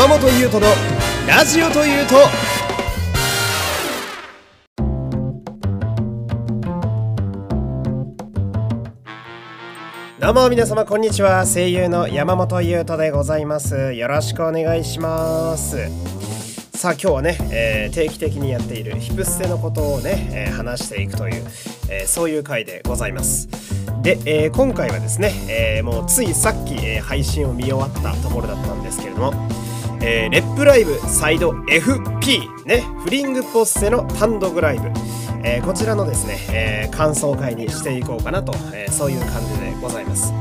山本優斗のラジオというと。どうも皆様こんにちは。声優の山本優斗でございます。よろしくお願いします。さあ今日はね、えー、定期的にやっているヒプステのことをね、えー、話していくという、えー、そういう回でございます。で、えー、今回はですね、えー、もうついさっき、えー、配信を見終わったところだったんですけれども、えー、レップライブサイド FP ねフリングポッセの単独ライブ。えー、こちらのですね、えー、感想会にしていこうかなと、え、そういう感じでございます。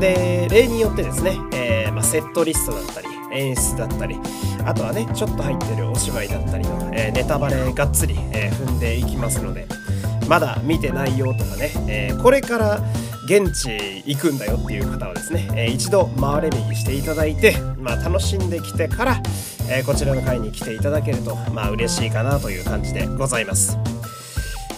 で例によってですね、えまあ、セットリストだったり演出だったりあとはねちょっと入ってるお芝居だったりの、えネタバレがっつり、え踏んでいきますのでまだ見てないよとかね、えこれから現地行くんだよっていう方はですね、え一度回れ右していただいて、まあ、楽しんできてから、えこちらの会に来ていただけるとまあ嬉しいかなという感じでございます。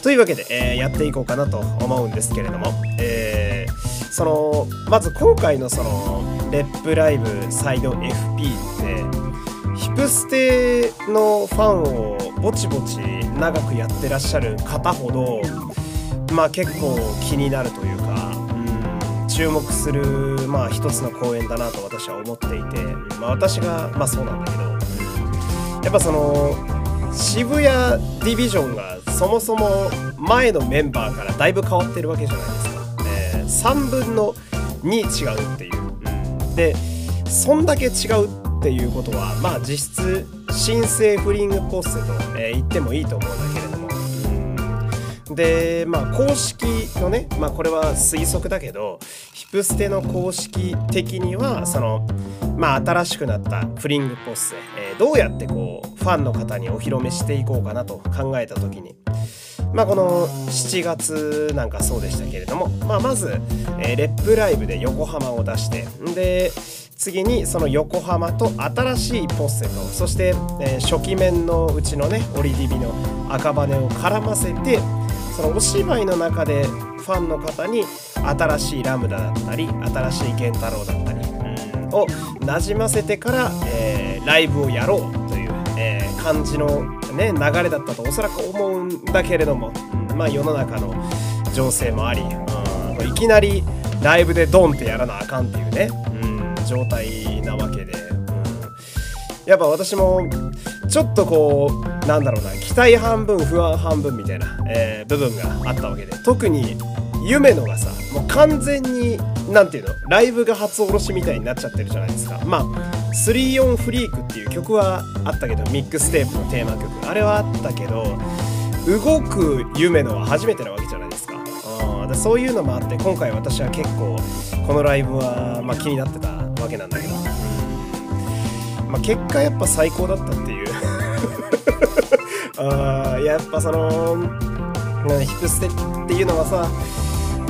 というわけで、えー、やっていこうかなと思うんですけれども、えー、そのまず今回のそのレップライブサイド FP ってヒプステのファンをぼちぼち長くやってらっしゃる方ほどまあ結構気になるという、注目するまあ一つの公演だなと私は思っていて、まあ、私がまあそうなんだけどやっぱその渋谷ディビジョンがそもそも前のメンバーからだいぶ変わってるわけじゃないですか、えー、3分の2違うっていう、でそんだけ違うっていうことはまあ実質新生フリングポッセと、えー、言ってもいいと思うんだけれど、でまあ公式のねまあこれは推測だけどヒプステの公式的にはそのまあ新しくなったフリングポッセ、えー、どうやってこうファンの方にお披露目していこうかなと考えた時にまあ、この7月なんかそうでしたけれども、まあ、まず、えー、レップライブで横浜を出してで次にその横浜と新しいポッセとそして、えー、初期面のうちのねオリディビの赤羽を絡ませてそのお芝居の中でファンの方に新しいラムダだったり新しい源太郎だったり、うん、をなじませてから、えー、ライブをやろうという、えー、感じのね、流れだったとおそらく思うんだけれども、うん、まあ世の中の情勢もあり、うん、いきなりライブでドンってやらなあかんっていうね、うん、状態なわけで、うん、やっぱ私もちょっとこうなんだろうな期待半分不安半分みたいな、えー、部分があったわけで特に夢のがさもう完全に何ていうのライブが初おろしみたいになっちゃってるじゃないですか。まあ「34フリーク」っていう曲はあったけどミックステープのテーマ曲。あれはあったけど動く夢のは初めてなわけじゃないですか。あでそういうのもあって今回私は結構このライブは、まあ、気になってたわけなんだけど、まあ、結果やっぱ最高だったっていう あやっぱそのヒプステっていうのはさ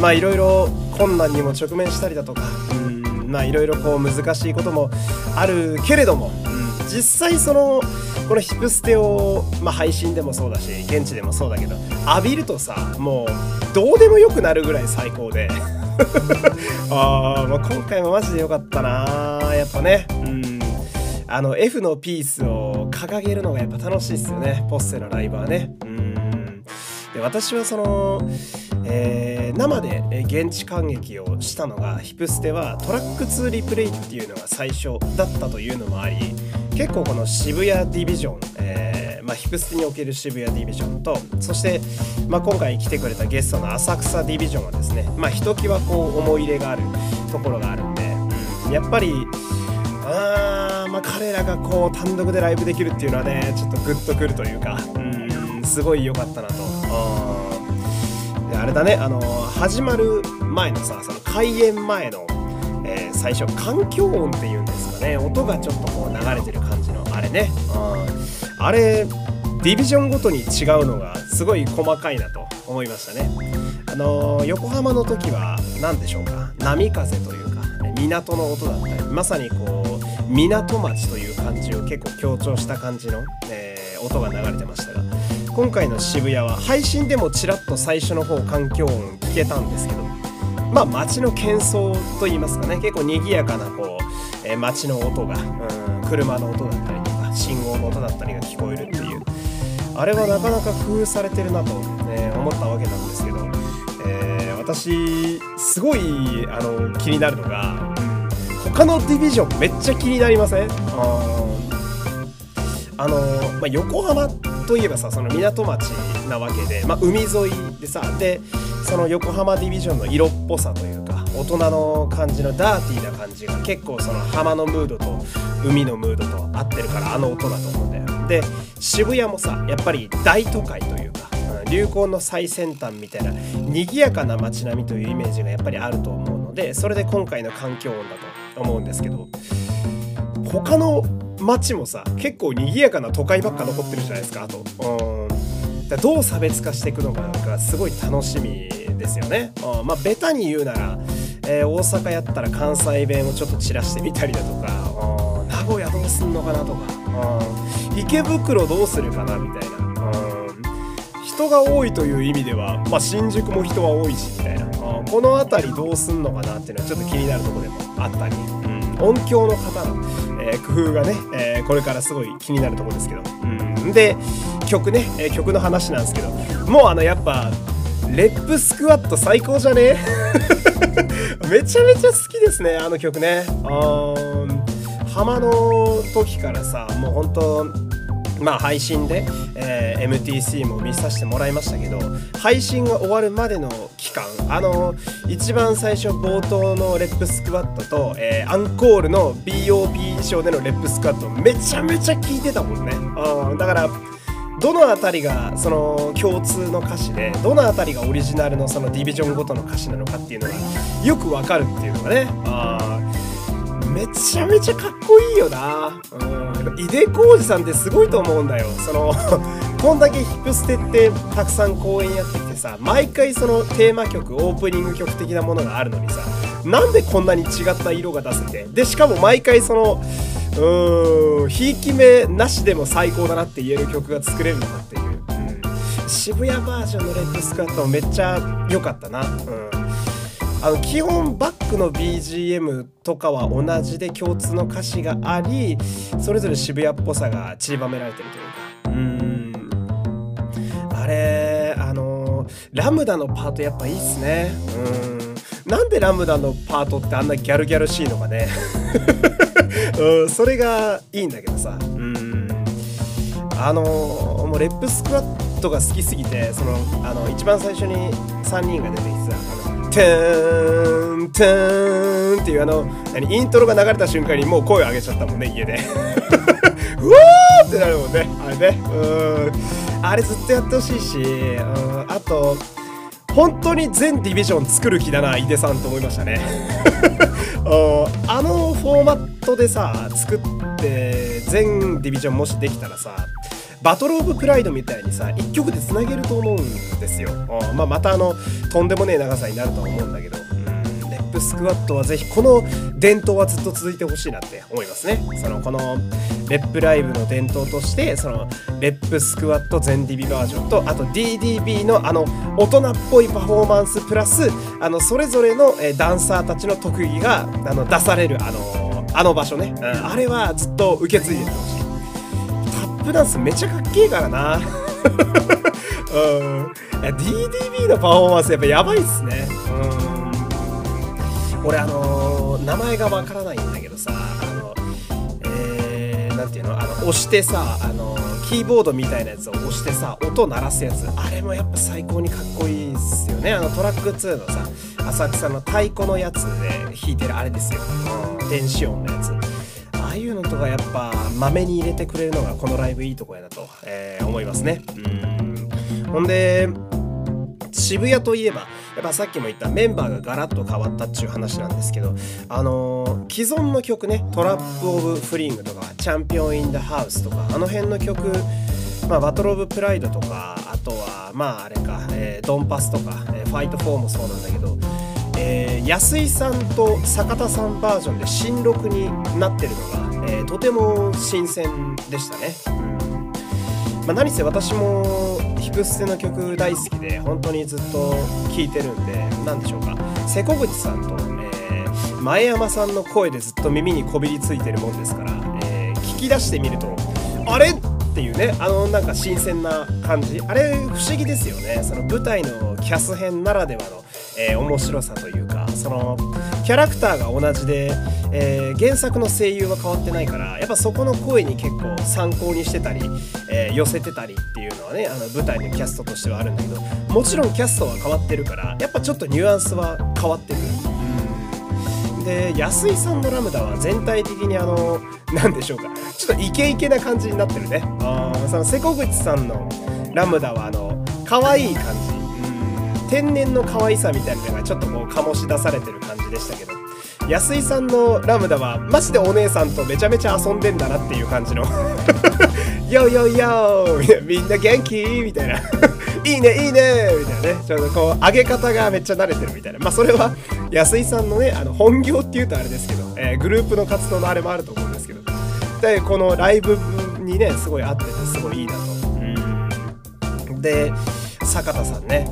まあいろいろ困難にも直面したりだとか、うん、まあいろいろこう難しいこともあるけれども、うん、実際そのこのヒプステを、まあ、配信でもそうだし現地でもそうだけど浴びるとさもうどうでもよくなるぐらい最高で。あ、まあ、今回もマジでよかったなやっぱね。うん。あの F のピースを掲げるのがやっぱ楽しいっすよね。ポッセのライブはね。うん。で私はそのえー、生で現地感激をしたのがヒプステはトラック2リプレイっていうのが最初だったというのもあり結構この渋谷ディビジョン、えーまあ、ヒプステにおける渋谷ディビジョンとそして、まあ、今回来てくれたゲストの浅草ディビジョンはですね、ま、ひときわこう思い入れがあるところがあるんで、やっぱりあまあ彼らがこう単独でライブできるっていうのはねちょっとグッとくるというか、うん、すごい良かったなと。であれだねあの始まる前のさその開演前の、えー、最初環境音っていうんですかね音がちょっとこう流れてる感じのあれね、うん、あれディビジョンごとに違うのがすごい細かいなと思いましたね。あの横浜の時は何でしょうか？波風というか港の音だったりまさにこう港町という感じを結構強調した感じの、えー、音が流れてましたが今回の渋谷は配信でもちらっと最初の方環境音聞けたんですけどまあ街の喧騒といいますかね結構賑やかなこう、えー、街の音が、うん、車の音だったりとか信号の音だったりが聞こえるっていうあれはなかなか工夫されてるなと、ね、思ったわけなんですけど、えー、私すごいあの気になるのが他のディビジョンめっちゃ気になりません？あの、まあ、横浜といえばさその港町なわけで、まあ、海沿いでさでその横浜ディビジョンの色っぽさというか大人の感じのダーティーな感じが結構その浜のムードと海のムードと合ってるからあの音だと思うんだよ。で渋谷もさやっぱり大都会というか流行の最先端みたいな賑やかな街並みというイメージがやっぱりあると思うのでそれで今回の環境音だと思うんですけど他の街もさ結構賑やかな都会ばっか残ってるじゃないですかあと。うん。だどう差別化していくのかがすごい楽しみですよね。うん。まあベタに言うなら、えー、大阪やったら関西弁をちょっと散らしてみたりだとかうん。名古屋どうすんのかなとかうん。池袋どうするかなみたいな。人が多いという意味では、まあ、新宿も人は多いしみたいな。この辺りどうすんのかなっていうのはちょっと気になるとこでもあったり、うん、音響の方のえー、工夫がね、えー、これからすごい気になるところですけど、うん、で曲ね、えー、曲の話なんですけど。もうあのやっぱレップスクワット最高じゃね？めちゃめちゃ好きですねあの曲ね。浜の時からさもう本当まあ配信で、えー、MTC も見させてもらいましたけど配信が終わるまでの期間あの一番最初冒頭のレップスクワットと、えー、アンコールの BOP 衣装でのレップスクワットめちゃめちゃ聞いてたもんね。あだからどの辺りがその共通の歌詞でどの辺りがオリジナルのそのディビジョンごとの歌詞なのかっていうのがよくわかるっていうのがね。あめちゃめちゃかっこいいよな。うん。井出浩二さんってすごいと思うんだよ。その こんだけヒップステってたくさん公演やってきてさ毎回そのテーマ曲オープニング曲的なものがあるのにさなんでこんなに違った色が出せて？でしかも毎回そのうーんひいき目なしでも最高だなって言える曲が作れるのかっていう、うん、渋谷バージョンのレッドスカートめっちゃ良かったな。うん。あの基本バックの BGM とかは同じで共通の歌詞がありそれぞれ渋谷っぽさが散りばめられてるというか。うん。あれあのラムダのパートやっぱいいっすね。うん。なんでラムダのパートってあんなギャルギャルしいのかね。うんそれがいいんだけどさ。あのもうレップスクワットが好きすぎてそのあの一番最初に3人が出てきてさ「テーンテーン」っていうあの何イントロが流れた瞬間にもう声を上げちゃったもんね家で。うわーってなるもんねあれね。うん。あれずっとやってほしいしうん。あと本当に全ディビジョン作る気だな井出さんと思いましたね。あのフォーマットでさ作って全ディビジョンもしできたらさバトル・オブ・プライドみたいにさ1曲でつなげると思うんですよ、まあ、またあのとんでもねえ長さになるとは思うんだけど。レップスクワットはぜひこの伝統はずっと続いてほしいなって思いますね。そのこのレップライブの伝統としてそのレップスクワット全 DB バージョンとあと DDB のあの大人っぽいパフォーマンスプラスあのそれぞれのダンサーたちの特技があの出されるあのあの場所ね、うん、あれはずっと受け継いでてほしいプダンスめちゃかっけえからな。うん。DDB のパフォーマンスやっぱやばいっすね。うん。俺あのー、名前がわからないんだけどさ、あの、えー、なんていうの、あの、押してさ、あのキーボードみたいなやつを押してさ、音鳴らすやつ、あれもやっぱ最高にかっこいいっすよね。あのトラック2のさ、浅草の太鼓のやつで弾いてるあれですよ。うん、電子音のやつ。とかやっぱまめに入れてくれるのがこのライブいいとこやなと、えー、思いますねうんほんで渋谷といえばやっぱさっきも言ったメンバーがガラッと変わったっていう話なんですけどあのー、既存の曲ね「トラップ・オブ・フリング」とか「チャンピオン・イン・ダ・ハウス」とかあの辺の曲まあ、バトル・オブ・プライドとかあとはまああれか、えー、ドンパスとか、えー、ファイト4もそうなんだけどえー、安井さんと坂田さんバージョンで新録になってるのが、ー、とても新鮮でしたね。うん。まあ、何せ私もヒプステの曲大好きで本当にずっと聴いてるんで何でしょうか。瀬古口さんと、えー、前山さんの声でずっと耳にこびりついてるもんですから、えー、聞き出してみるとあれ？っていうねあのなんか新鮮な感じ。あれ不思議ですよね。その舞台のキャス編ならではの、えー、面白さというかそのキャラクターが同じで、えー、原作の声優は変わってないからやっぱそこの声に結構参考にしてたり、えー、寄せてたりっていうのはねあの舞台のキャストとしてはあるんだけどもちろんキャストは変わってるからやっぱちょっとニュアンスは変わってくる。で安井さんのラムダは全体的にあの何でしょうかちょっとイケイケな感じになってるね。あその瀬古口さんのラムダはあの可愛い感じ天然の可愛さみたいなのがちょっとこう醸し出されてる感じでしたけど。安井さんのラムダはマジでお姉さんとめちゃめちゃ遊んでんだなっていう感じの「ヨーヨーヨーみんな元気?」みたいな「いいねいいね」みたいなね。ちょっとこう上げ方がめっちゃ慣れてるみたいな。まあそれは安井さんのねあの本業っていうとあれですけど、えー、グループの活動のあれもあると思うんですけど。でこのライブにねすごい合っててすごいいいなと。で坂田さんね。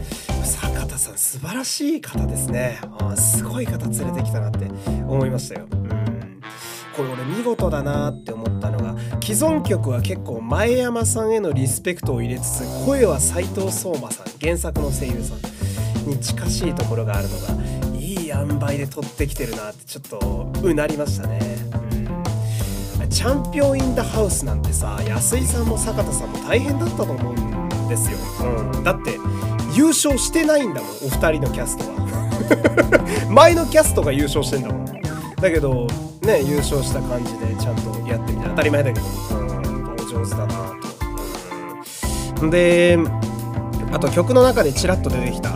さん素晴らしい方ですね。あすごい方連れてきたなって思いましたよ。うん。これ俺見事だなって思ったのが既存曲は結構前山さんへのリスペクトを入れつつ声は斎藤壮馬さん原作の声優さんに近しいところがあるのがいい塩梅で撮ってきてるなってちょっとうなりましたね。チャンピオン・イン・ダ・ハウスなんてさ安井さんも坂田さんも大変だったと思うんですよ、うん、だって優勝してないんだもんお二人のキャストは。前のキャストが優勝してんだもん。だけどね優勝した感じでちゃんとやってみて当たり前だけど。うんお上手だなと、であと曲の中でちらっと出てきた。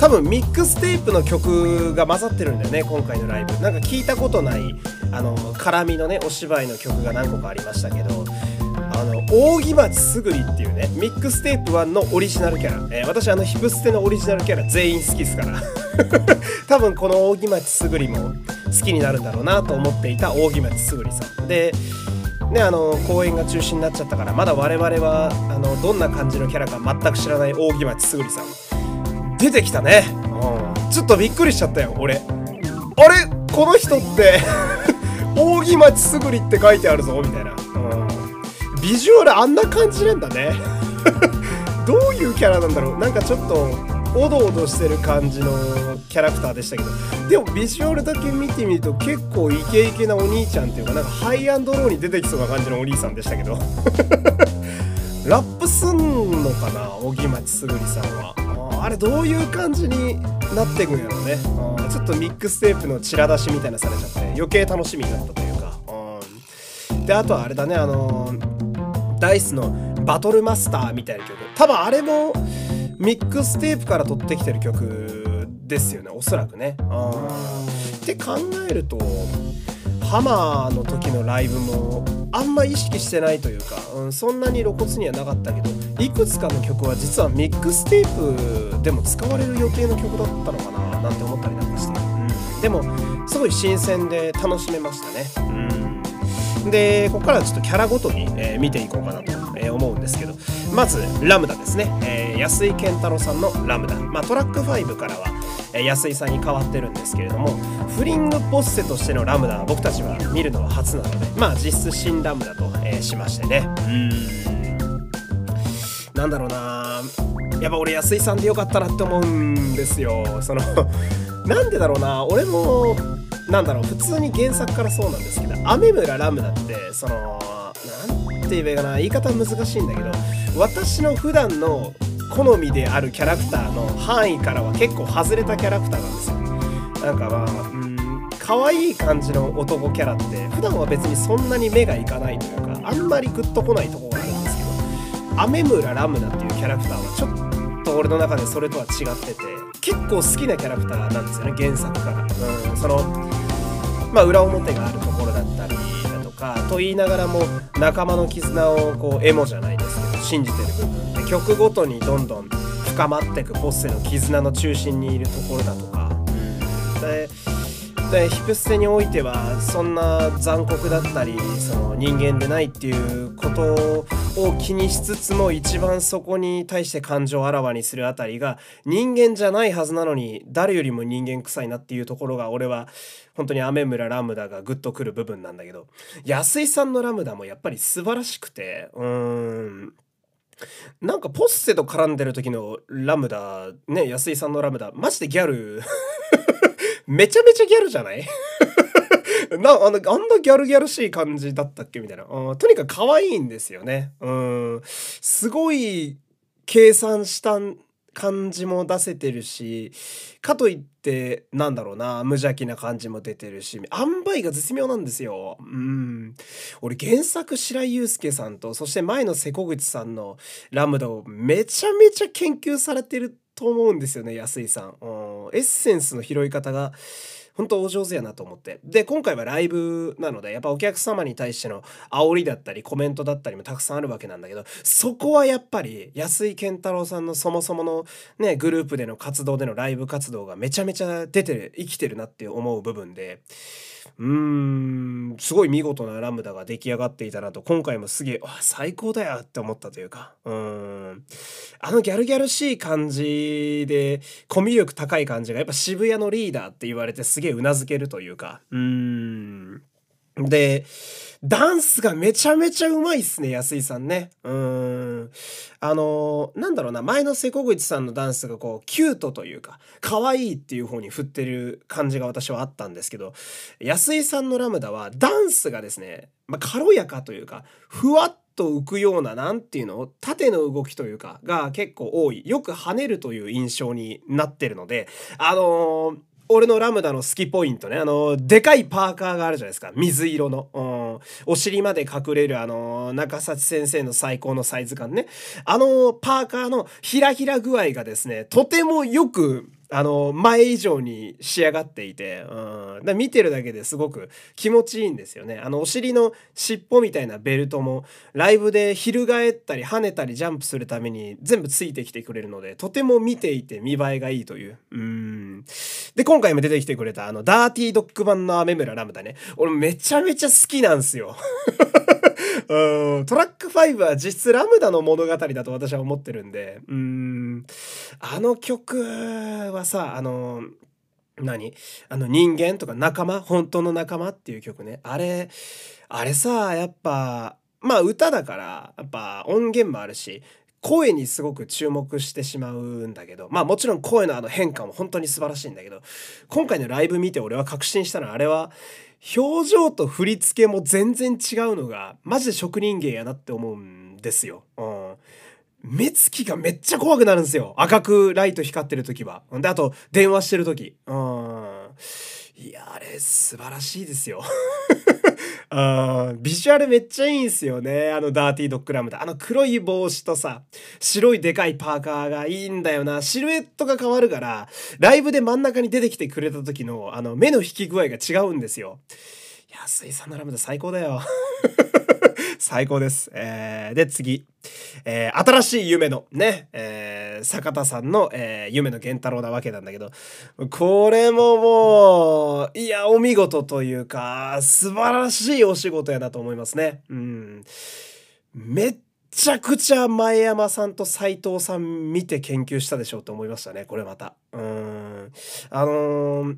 多分ミックステープの曲が混ざってるんだよね今回のライブ。なんか聞いたことないあの絡みのねお芝居の曲が何個かありましたけど。あの扇町すぐりっていうねミックステープ1のオリジナルキャラ、えー、私あのヒプステのオリジナルキャラ全員好きですから。多分この扇町すぐりも好きになるんだろうなと思っていた扇町すぐりさん。でねあの公演が中止になっちゃったからまだ我々はあのどんな感じのキャラか全く知らない扇町すぐりさん。出てきたね、うん、ちょっとびっくりしちゃったよ俺。あれ？この人って 扇町すぐりって書いてあるぞみたいな。ビジュアルあんな感じなんだね。どういうキャラなんだろう。なんかちょっとおどおどしてる感じのキャラクターでしたけど。でもビジュアルだけ見てみると結構イケイケなお兄ちゃんっていうかなんかハイアンドローに出てきそうな感じのお兄さんでしたけど。ラップすんのかな荻町すぐりさんは。あれどういう感じになってくんやろうね。ちょっとミックステープのチラ出しみたいなされちゃって余計楽しみになったというか。であとはあれだねあのーダイスのバトルマスターみたいな曲。多分あれもミックステープから取ってきてる曲ですよねおそらくね。って考えるとハマーの時のライブもあんま意識してないというか、うん、そんなに露骨にはなかったけどいくつかの曲は実はミックステープでも使われる予定の曲だったのかななんて思ったりなんかして、うん、でもすごい新鮮で楽しめましたね。うん。でここからはちょっとキャラごとに、えー、見ていこうかなと、え、思うんですけどまずラムダですね、えー、安井健太郎さんのラムダ、まあ、トラック5からは、え安井さんに変わってるんですけれどもフリングポッセとしてのラムダは僕たちは見るのは初なのでまあ実質新ラムダと、えしましてね。うん。なんだろうな。やっぱ俺安井さんでよかったなって思うんですよ。その なんでだろうな。俺もなんだろう普通に原作からそうなんですけど雨村ラムダってその何て言えばいいかな言い方難しいんだけど私の普段の好みであるキャラクターの範囲からは結構外れたキャラクターなんですよ。なんかまあうん可愛い感じの男キャラって普段は別にそんなに目がいかないというかあんまりグッとこないとこがあるんですけど雨村ラムダっていうキャラクターはちょっと俺の中でそれとは違ってて結構好きなキャラクターなんですよね原作から、うん、そのまあ、裏表があるところだったりだとかと言いながらも仲間の絆をこうエモじゃないですけど信じてる部分で曲ごとにどんどん深まっていくポッセの絆の中心にいるところだとか、うん、ででヒプステにおいてはそんな残酷だったりその人間でないっていうことをを気にしつつも一番そこに対して感情をあらわにするあたりが人間じゃないはずなのに誰よりも人間臭いなっていうところが俺は本当に雨村ラムダがグッとくる部分なんだけど安井さんのラムダもやっぱり素晴らしくてうーん。なんかポッセと絡んでる時のラムダね安井さんのラムダマジでギャル。めちゃめちゃギャルじゃない？なあのあんなギャルギャルしい感じだったっけ？みたいな、とにかく可愛いんですよね。うん。すごい計算した感じも出せてるしかといってなんだろうな無邪気な感じも出てるし塩梅が絶妙なんですよ。うん。俺原作白井祐介さんとそして前の瀬古口さんのラムダをめちゃめちゃ研究されてると思うんですよね安井さん。うん、エッセンスの拾い方が本当お上手やなと思って。で、今回はライブなので、やっぱお客様に対しての煽りだったり、コメントだったりもたくさんあるわけなんだけど、そこはやっぱり安井健太郎さんのそもそものね、グループでの活動でのライブ活動がめちゃめちゃ出てる生きてるなって思う部分で、うーん、すごい見事なラムダが出来上がっていたなと、今回もすげえ、わ、最高だよって思ったというか、うん。あのギャルギャルしい感じで、コミュ力高い感じが、やっぱ渋谷のリーダーって言われてすげえうなずけるというか、うん。で、ダンスがめちゃめちゃうまいっすね、安井さんね。うん。あのー、なんだろうな、前の瀬古口さんのダンスがこう、キュートというか、可愛いっていう方に振ってる感じが私はあったんですけど、安井さんのラムダはダンスがですね、まあ、軽やかというか、ふわっと浮くような、なんていうの縦の動きというか、が結構多い。よく跳ねるという印象になってるので、あのー俺のラムダの好きポイントね。あの、でかいパーカーがあるじゃないですか。水色の。うん。お尻まで隠れるあの、中幸先生の最高のサイズ感ね。あの、パーカーのひらひら具合がですね、とてもよくあの、前以上に仕上がっていて、うん、見てるだけですごく気持ちいいんですよね。あの、お尻の尻尾みたいなベルトも、ライブで翻ったり跳ねたりジャンプするために全部ついてきてくれるので、とても見ていて見栄えがいいという。うん。で、今回も出てきてくれた、あの、ダーティードッグ版のアメ村ララムダね。俺めちゃめちゃ好きなんですよ。うん、トラック5は実質ラムダの物語だと私は思ってるんで、うん、あの曲はさ、あの、何？あの人間とか仲間？本当の仲間っていう曲ね。あれ、あれさ、やっぱ、まあ歌だから、やっぱ音源もあるし、声にすごく注目してしまうんだけどまあもちろん声のあの変化も本当に素晴らしいんだけど今回のライブ見て俺は確信したのはあれは表情と振り付けも全然違うのがマジで職人芸やなって思うんですよ。うん、目つきがめっちゃ怖くなるんですよ。赤くライト光ってる時は。で、あと電話してる時。うん。いや、あれ素晴らしいですよ。あビジュアルめっちゃいいんすよね。あのダーティードッグラムで。あの黒い帽子とさ、白いでかいパーカーがいいんだよな。シルエットが変わるから、ライブで真ん中に出てきてくれた時の、あの、目の引き具合が違うんですよ。安井さんのラムダ最高だよ。最高です。えー、で、次。えー、新しい夢のね、えー、坂田さんの、えー、夢の源太郎なわけなんだけど、これももう、いや、お見事というか、素晴らしいお仕事やなと思いますね。うん。めっちゃくちゃ前山さんと斎藤さん見て研究したでしょうと思いましたね、これまた。うん。あのー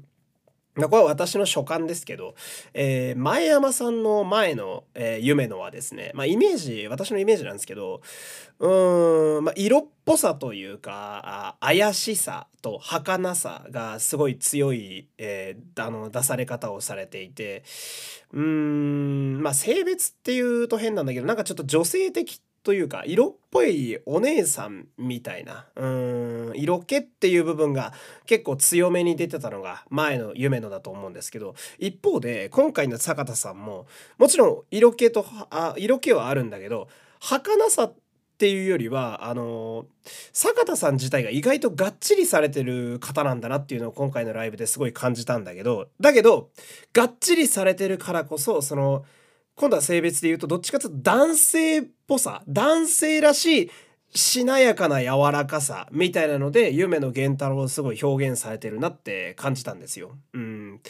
これは私の所感ですけど、えー、前山さんの前の、えー、夢のはですね、まあ、イメージ私のイメージなんですけどうーん、まあ、色っぽさというか怪しさと儚さがすごい強い、えー、あの出され方をされていてうーんまあ性別っていうと変なんだけどなんかちょっと女性的というか色っぽいお姉さんみたいな。うん色気っていう部分が結構強めに出てたのが前の夢のだと思うんですけど一方で今回の坂田さんももちろん色気とあ色気はあるんだけど儚さっていうよりはあの坂田さん自体が意外とがっちりされてる方なんだなっていうのを今回のライブですごい感じたんだけどだけどがっちりされてるからこそその今度は性別で言うとどっちかというと男性っぽさ男性らしいしなやかな柔らかさみたいなので夢の源太郎をすごい表現されてるなって感じたんですよ。うん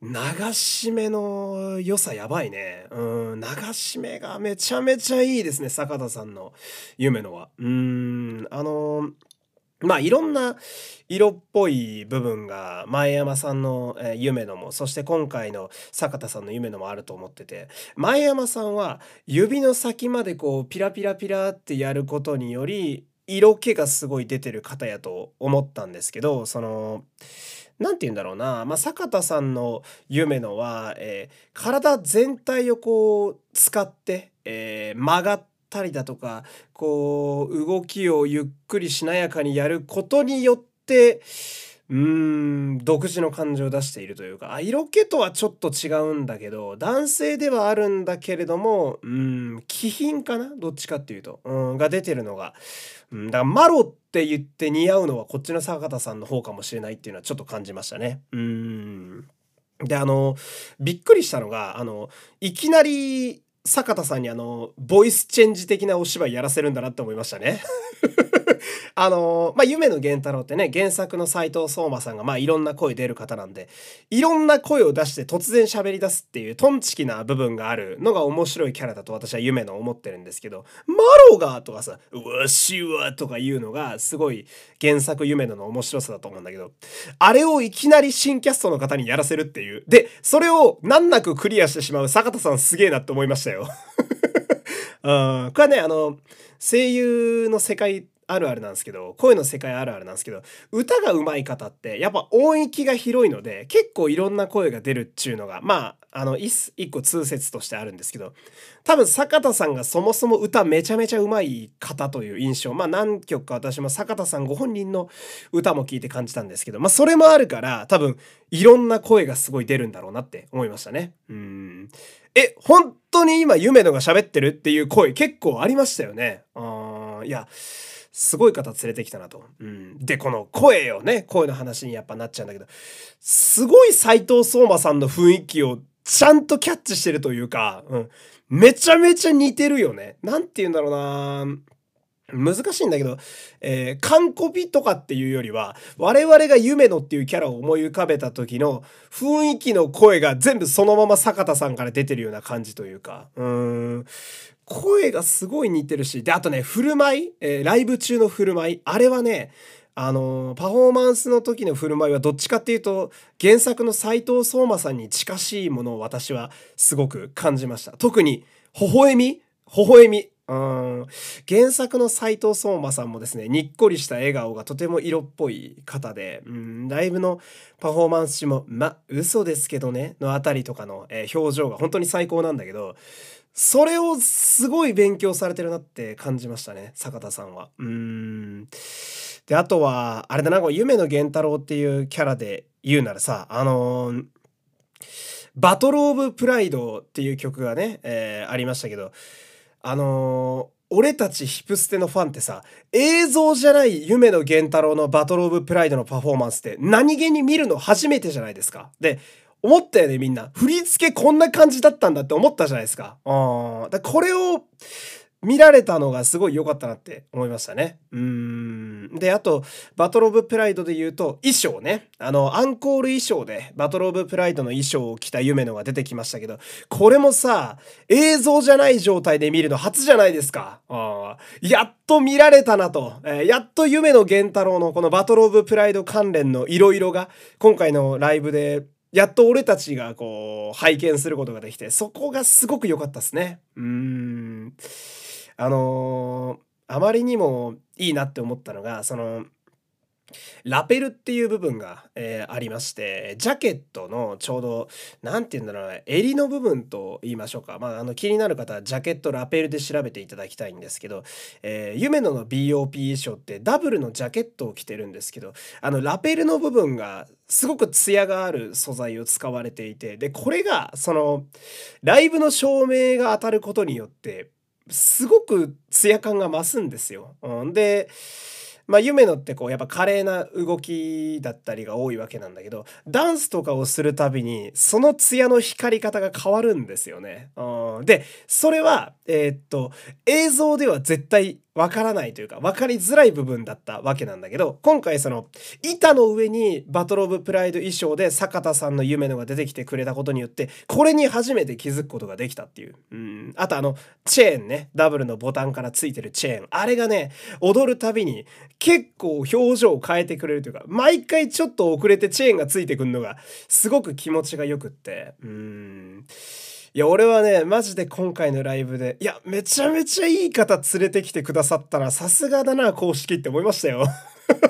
流し目の良さやばいね。うん、流し目がめちゃめちゃいいですね、坂田さんの夢のは。うん、あのまあいろんな色っぽい部分が前山さんの、夢のもそして今回の坂田さんの夢のもあると思ってて前山さんは指の先までこうピラピラピラってやることにより色気がすごい出てる方やと思ったんですけどその何て言うんだろうな、まあ、坂田さんの夢のは、えー、体全体をこう使って、えー、曲がってたりだとかこう動きをゆっくりしなやかにやることによってうーん独自の感情を出しているというか色気とはちょっと違うんだけど男性ではあるんだけれどもうん気品かな？どっちかっていうとうんが出てるのが、うん、だからマロって言って似合うのはこっちの坂田さんの方かもしれないっていうのはちょっと感じましたね。うん。であのびっくりしたのがあのいきなり坂田さんにあのボイスチェンジ的なお芝居やらせるんだなって思いましたね。あのまあ、夢の源太郎ってね、原作の斎藤聡馬さんが、まあ、いろんな声出る方なんで、いろんな声を出して突然喋り出すっていう、トンチキな部分があるのが面白いキャラだと私は夢の思ってるんですけど、マロがとかさ、わしはとか言うのが、すごい原作夢野の面白さだと思うんだけど、あれをいきなり新キャストの方にやらせるっていう。で、それを難なくクリアしてしまう坂田さんすげえなって思いましたよ。うん、これはね、あの、声優の世界あるあるなんですけど声の世界あるあるなんですけど歌が上手い方ってやっぱ音域が広いので結構いろんな声が出るっちゅうのがまああの一個通説としてあるんですけど多分坂田さんがそもそも歌めちゃめちゃ上手い方という印象まあ何曲か私も坂田さんご本人の歌も聞いて感じたんですけどまあそれもあるから多分いろんな声がすごい出るんだろうなって思いましたね。うん。え本当に今夢野が喋ってるっていう声結構ありましたよね。あいやすごい方連れてきたなと。うん、でこの声よね声の話にやっぱなっちゃうんだけどすごい斎藤聡馬さんの雰囲気をちゃんとキャッチしてるというか、うん、めちゃめちゃ似てるよね。なんて言うんだろうな難しいんだけど、えー、完コピとかっていうよりは、我々が夢野っていうキャラを思い浮かべた時の雰囲気の声が全部そのまま坂田さんから出てるような感じというか、うーん、声がすごい似てるし、で、あとね、振る舞い、えー、ライブ中の振る舞い、あれはね、あのー、パフォーマンスの時の振る舞いはどっちかっていうと、原作の斎藤聡馬さんに近しいものを私はすごく感じました。特に、微笑み微笑み。うん。原作の斎藤聡馬さんもですね、にっこりした笑顔がとても色っぽい方で、うん、ライブのパフォーマンス中も、ま、嘘ですけどね、のあたりとかの、えー、表情が本当に最高なんだけど、それをすごい勉強されてるなって感じましたね坂田さんは。うんであとはあれだな夢の源太郎っていうキャラで言うならさあのー、バトル・オブ・プライドっていう曲がね、えー、ありましたけどあのー俺たちヒプステのファンってさ、映像じゃない夢の源太郎のバトルオブプライドのパフォーマンスって何気に見るの初めてじゃないですか。で、思ったよね、みんな。振り付けこんな感じだったんだって思ったじゃないですか。あだこれを見られたのがすごい良かったなって思いましたね。うん。で、あと、バトルオブプライドで言うと、衣装ね。あの、アンコール衣装で、バトルオブプライドの衣装を着た夢のが出てきましたけど、これもさ、映像じゃない状態で見るの初じゃないですか。あやっと見られたなと。えー、やっと夢の源太郎のこのバトルオブプライド関連の色々が、今回のライブでやっと俺たちがこう拝見することができてそこがすごく良かったですね。うんあのー、あまりにもいいなって思ったのがそのラペルっていう部分が、えー、ありましてジャケットのちょうど何て言うんだろうな襟の部分と言いましょうか、まあ、あの気になる方はジャケットラペルで調べていただきたいんですけど、えー、夢野の BOP 衣装ってダブルのジャケットを着てるんですけどあのラペルの部分がすごく艶がある素材を使われていてでこれがそのライブの照明が当たることによってすごく艶感が増すんですよ。うん、でまあ、夢野ってこうやっぱ華麗な動きだったりが多いわけなんだけどダンスとかをするたびにその艶の光り方が変わるんですよね。うん、でそれはえー、っと映像では絶対わからないというか、わかりづらい部分だったわけなんだけど、今回その、板の上にバトルオブプライド衣装で坂田さんの夢のが出てきてくれたことによって、これに初めて気づくことができたっていう。うん。あとあの、チェーンね、ダブルのボタンからついてるチェーン。あれがね、踊るたびに結構表情を変えてくれるというか、毎回ちょっと遅れてチェーンがついてくるのが、すごく気持ちが良くって、うん。いや、俺はね、マジで今回のライブで、いや、めちゃめちゃいい方連れてきてくださったら、さすがだな、公式って思いましたよ。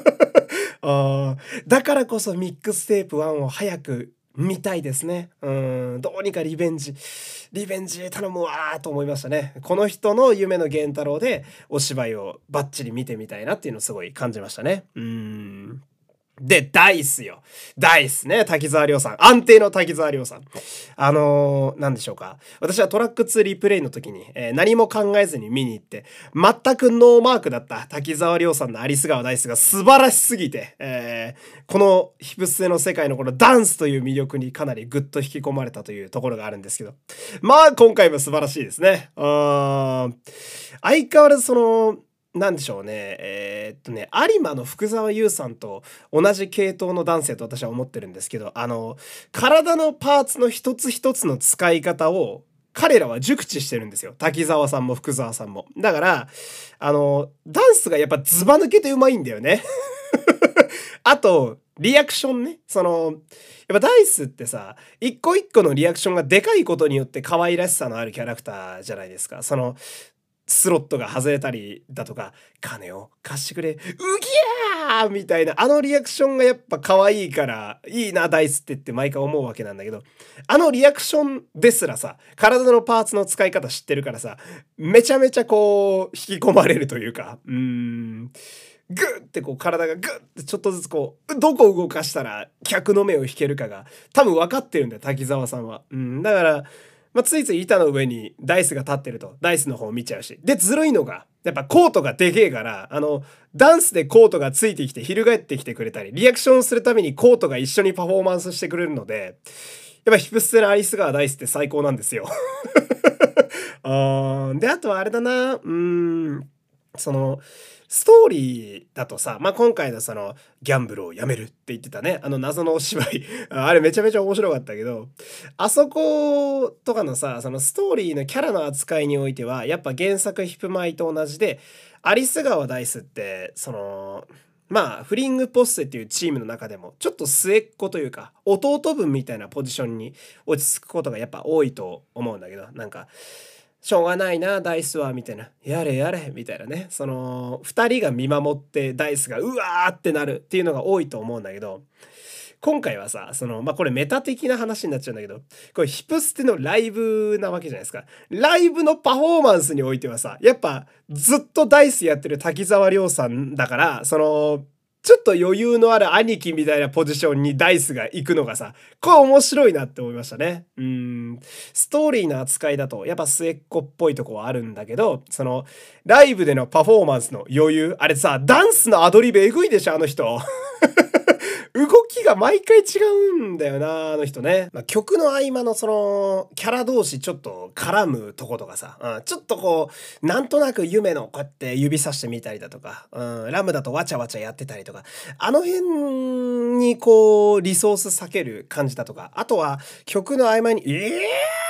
あだからこそミックステープ1を早く見たいですね。うん、どうにかリベンジ、リベンジ頼むわーと思いましたね。この人の夢の源太郎でお芝居をバッチリ見てみたいなっていうのをすごい感じましたね。うん。で、ダイスよ。ダイスね。滝沢亮さん。安定の滝沢亮さん。あのー、なんでしょうか。私はトラック2リプレイの時に、えー、何も考えずに見に行って、全くノーマークだった滝沢亮さんのアリス川ダイスが素晴らしすぎて、えー、このヒプスの世界のこのダンスという魅力にかなりグッと引き込まれたというところがあるんですけど。まあ、今回も素晴らしいですね。うん。相変わらずその、なんでしょうね。えー、っとね、有馬の福沢優さんと同じ系統の男性と私は思ってるんですけど、あの、体のパーツの一つ一つの使い方を彼らは熟知してるんですよ。滝沢さんも福沢さんも。だから、あの、ダンスがやっぱズバ抜けてうまいんだよね。あと、リアクションね。その、やっぱダイスってさ、一個一個のリアクションがでかいことによって可愛らしさのあるキャラクターじゃないですか。その、スロットが外れたりだとか、金を貸してくれ、うぎゃーみたいな、あのリアクションがやっぱ可愛いから、いいな、ダイスってって毎回思うわけなんだけど、あのリアクションですらさ、体のパーツの使い方知ってるからさ、めちゃめちゃこう、引き込まれるというか、うーん。グッってこう体がグッってちょっとずつこう、どこ動かしたら客の目を引けるかが多分分かってるんだよ、滝沢さんは。うん、だから、まあ、ついつい板の上にダイスが立ってると、ダイスの方を見ちゃうし。で、ずるいのが、やっぱコートがでけえから、あの、ダンスでコートがついてきて、翻ってきてくれたり、リアクションするためにコートが一緒にパフォーマンスしてくれるので、やっぱヒプステのアリス川ダイスって最高なんですよ。あーで、あとはあれだな、うーん、その、ストーリーだとさ、まあ、今回のそのギャンブルをやめるって言ってたね、あの謎のお芝居。あれめちゃめちゃ面白かったけど、あそことかのさ、そのストーリーのキャラの扱いにおいては、やっぱ原作ヒプマイと同じで、アリス川ダイスって、その、まあ、フリングポッセっていうチームの中でも、ちょっと末っ子というか、弟分みたいなポジションに落ち着くことがやっぱ多いと思うんだけど、なんか、しょうがないな、ダイスは、みたいな。やれやれ、みたいなね。その、二人が見守ってダイスがうわーってなるっていうのが多いと思うんだけど、今回はさ、その、まあ、これメタ的な話になっちゃうんだけど、これヒプステのライブなわけじゃないですか。ライブのパフォーマンスにおいてはさ、やっぱずっとダイスやってる滝沢亮さんだから、その、ちょっと余裕のある兄貴みたいなポジションにダイスが行くのがさ、これ面白いなって思いましたね。うん。ストーリーの扱いだと、やっぱ末っ子っぽいとこはあるんだけど、その、ライブでのパフォーマンスの余裕、あれさ、ダンスのアドリブえぐいでしょ、あの人。動きが毎回違うんだよな、あの人ね。まあ、曲の合間のその、キャラ同士ちょっと絡むとことかさ、うん、ちょっとこう、なんとなく夢のこうやって指さしてみたりだとか、うん、ラムだとわちゃわちゃやってたりとか、あの辺にこう、リソース避ける感じだとか、あとは曲の合間に、えー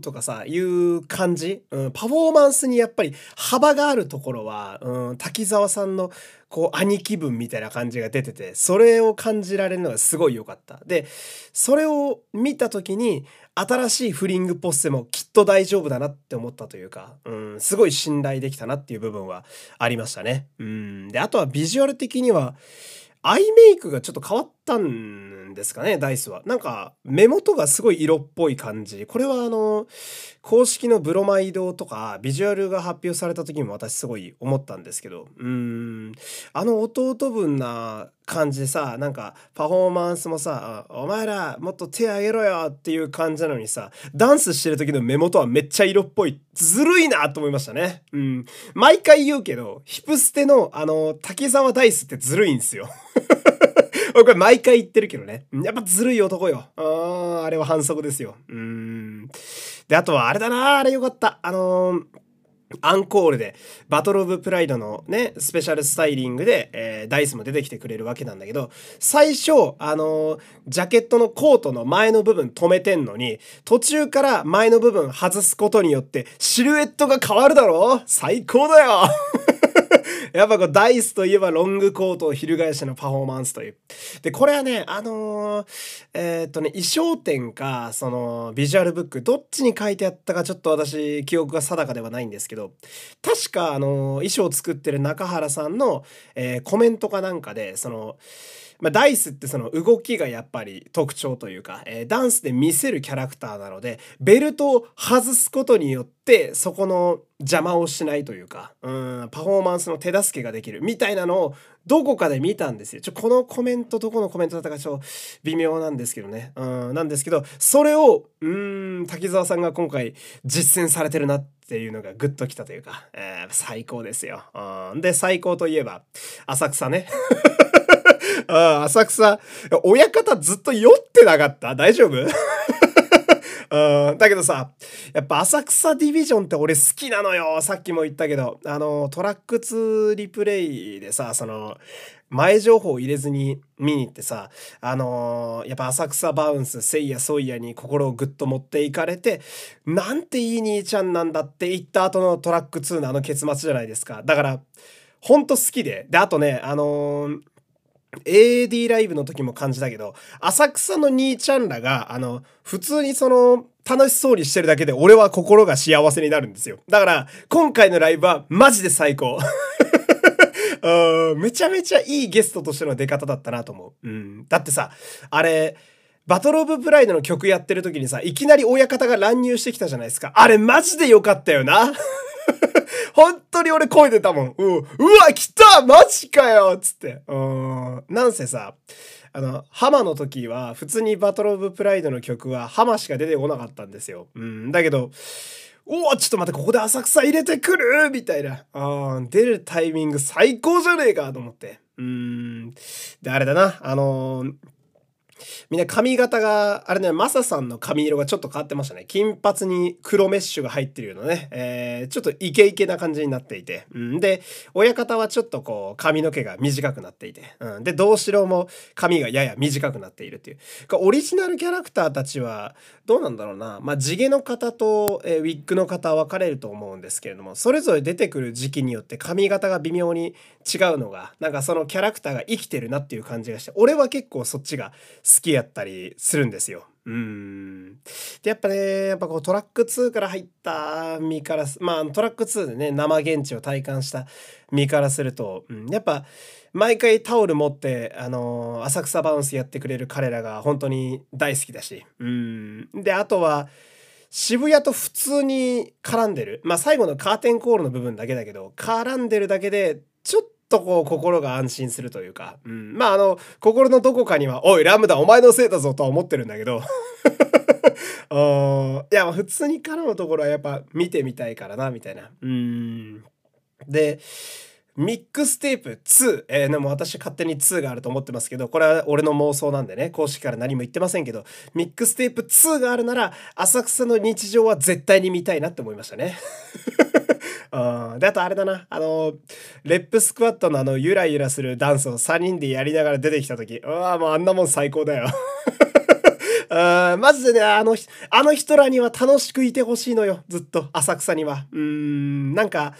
とかさ、いう感じ、うん、パフォーマンスにやっぱり幅があるところは、うん、滝沢さんのこう兄貴分みたいな感じが出ててそれを感じられるのがすごい良かったでそれを見た時に新しいフリングポッセもきっと大丈夫だなって思ったというか、うん、すごい信頼できたなっていう部分はありましたね。うん、であとはビジュアル的にはアイメイクがちょっと変わったんですかね、ダイスは。なんか、目元がすごい色っぽい感じ。これはあの、公式のブロマイドとか、ビジュアルが発表された時も私すごい思ったんですけど、うーん、あの弟分な感じでさ、なんか、パフォーマンスもさ、お前らもっと手あげろよっていう感じなのにさ、ダンスしてる時の目元はめっちゃ色っぽい。ずるいなと思いましたね。うん。毎回言うけど、ヒプステのあの、滝沢ダイスってずるいんですよ。これ毎回言ってるけどね。やっぱずるい男よ。ああれは反則ですよ。うん。で、あとはあれだなあれよかった。あのーアンコールで、バトル・オブ・プライドのね、スペシャルスタイリングで、えー、ダイスも出てきてくれるわけなんだけど、最初、あのー、ジャケットのコートの前の部分止めてんのに、途中から前の部分外すことによって、シルエットが変わるだろ最高だよやっぱこうダイスといえばロングコートを翻してのパフォーマンスという。で、これはね、あのー、えー、っとね、衣装店か、その、ビジュアルブック、どっちに書いてあったかちょっと私、記憶が定かではないんですけど、確か、あのー、衣装を作ってる中原さんの、えコメントかなんかで、その、まあ、ダイスってその動きがやっぱり特徴というか、えー、ダンスで見せるキャラクターなのでベルトを外すことによってそこの邪魔をしないというかうんパフォーマンスの手助けができるみたいなのをどこかで見たんですよ。ちょこのコメントどこのコメントだったかちょっと微妙なんですけどね。うんなんですけどそれをうん滝沢さんが今回実践されてるなっていうのがグッときたというか、えー、最高ですよ。うんで最高といえば浅草ね。あ浅草、親方ずっと酔ってなかった？大丈夫？うん、だけどさ、やっぱ浅草ディビジョンって俺好きなのよ。さっきも言ったけど、あの、トラック2リプレイでさ、その、前情報を入れずに見に行ってさ、あのー、やっぱ浅草バウンス、せいやそいやに心をぐっと持っていかれて、なんていい兄ちゃんなんだって言った後のトラック2のあの結末じゃないですか。だから、ほんと好きで。で、あとね、あのー AD ライブの時も感じたけど、浅草の兄ちゃんらが、あの、普通にその、楽しそうにしてるだけで俺は心が幸せになるんですよ。だから、今回のライブはマジで最高。めちゃめちゃいいゲストとしての出方だったなと思う。うん。だってさ、あれ、バトルオブプライドの曲やってる時にさ、いきなり親方が乱入してきたじゃないですか。あれマジでよかったよな。本当に俺声出たもん。うん。うわ、来たマジかよつって。うん。なんせさ、あの、ハマの時は、普通にバトルオブプライドの曲はハマしか出てこなかったんですよ。うん。だけど、おおちょっと待って、ここで浅草入れてくる？みたいな。あ出るタイミング最高じゃねえかと思って。うん。で、あれだな。あのーみんな髪型が、あれね、マサさんの髪色がちょっと変わってましたね。金髪に黒メッシュが入ってるようなね、えー、ちょっとイケイケな感じになっていて。うん、で、親方はちょっとこう、髪の毛が短くなっていて。うん、で、道志郎も髪がやや短くなっているっていう。オリジナルキャラクターたちは、どうなんだろうな。まあ、地毛の方と、えー、ウィッグの方は分かれると思うんですけれども、それぞれ出てくる時期によって髪型が微妙に違うのが、なんかそのキャラクターが生きてるなっていう感じがして、俺は結構そっちが好きやったりするんですよ。うん。で、やっぱね、やっぱこうトラック2から入った身からまあトラック2でね、生現地を体感した身からすると、うん、やっぱ毎回タオル持って、あのー、浅草バウンスやってくれる彼らが本当に大好きだし。うん。で、あとは、渋谷と普通に絡んでる。まあ最後のカーテンコールの部分だけだけど、絡んでるだけで、ちょっとこう心が安心するというか、うん、まああの心のどこかには「おいラムダお前のせいだぞ」とは思ってるんだけど。いや普通に絡むところはやっぱ見てみたいからなみたいな。うん。でミックステープ2、えー、でも私勝手に2があると思ってますけど、これは俺の妄想なんでね、公式から何も言ってませんけど、ミックステープ2があるなら、浅草の日常は絶対に見たいなって思いましたね。うん。で、あとあれだな。あの、レップスクワットのあの、ゆらゆらするダンスを3人でやりながら出てきた時、うわもうあんなもん最高だよ。あ マジでね、あの、あの人らには楽しくいてほしいのよ。ずっと、浅草には。うん、なんか、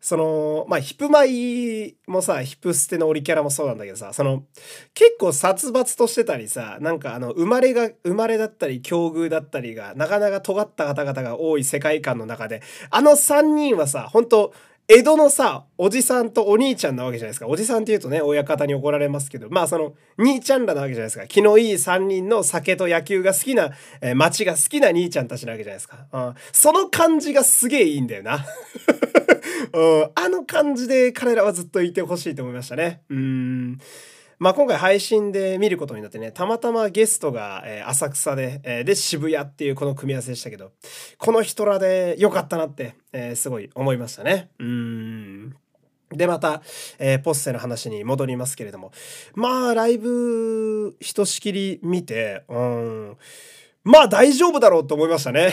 その、まあ、ヒプマイもさ、ヒプステのオリキャラもそうなんだけどさ、その、結構殺伐としてたりさ、なんかあの、生まれが、生まれだったり、境遇だったりが、なかなか尖った方々が多い世界観の中で、あの3人はさ、本当江戸のさ、おじさんとお兄ちゃんなわけじゃないですか。おじさんって言うとね、親方に怒られますけど、まあその、兄ちゃんらなわけじゃないですか。気のいい3人の酒と野球が好きな、えー、街が好きな兄ちゃんたちなわけじゃないですか。うん、その感じがすげえいいんだよな。うん、あの感じで彼らはずっといてほしいと思いましたね。うん。まあ、今回配信で見ることになってね、たまたまゲストが、え、浅草で、え、で、渋谷っていうこの組み合わせでしたけど、この人らで良かったなって、え、すごい思いましたね。うん。で、また、えー、ポッセの話に戻りますけれども、まあ、ライブ、ひとしきり見て、うん、まあ大丈夫だろうと思いましたね。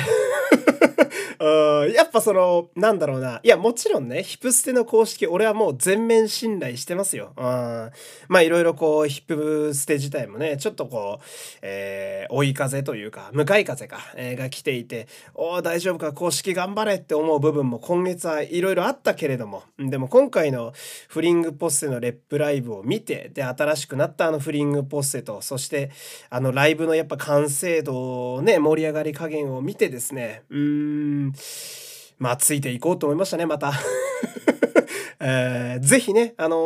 うん、やっぱその、なんだろうな。いや、もちろんね、ヒップステの公式、俺はもう全面信頼してますよ。うん。まあ、いろいろこう、ヒップステ自体もね、ちょっとこう、えー、追い風というか、向かい風か、えー、が来ていて、お大丈夫か、公式頑張れって思う部分も今月はいろいろあったけれども、でも今回のフリングポッセのレップライブを見て、で、新しくなったあのフリングポッセと、そして、あのライブのやっぱ完成度ね、盛り上がり加減を見てですね、うーん、まあ、ついていこうと思いましたね、また。えー、ぜひね、あの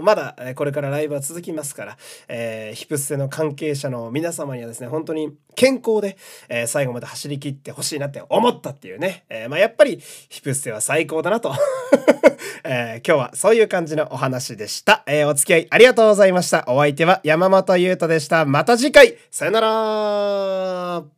ー、まだこれからライブは続きますから、えー、ヒプステの関係者の皆様にはですね、本当に健康で、えー、最後まで走り切ってほしいなって思ったっていうね、えー、まあ、やっぱりヒプステは最高だなと、えー、今日はそういう感じのお話でした。えー、お付き合いありがとうございました。お相手は山本優斗でした。また次回、さよなら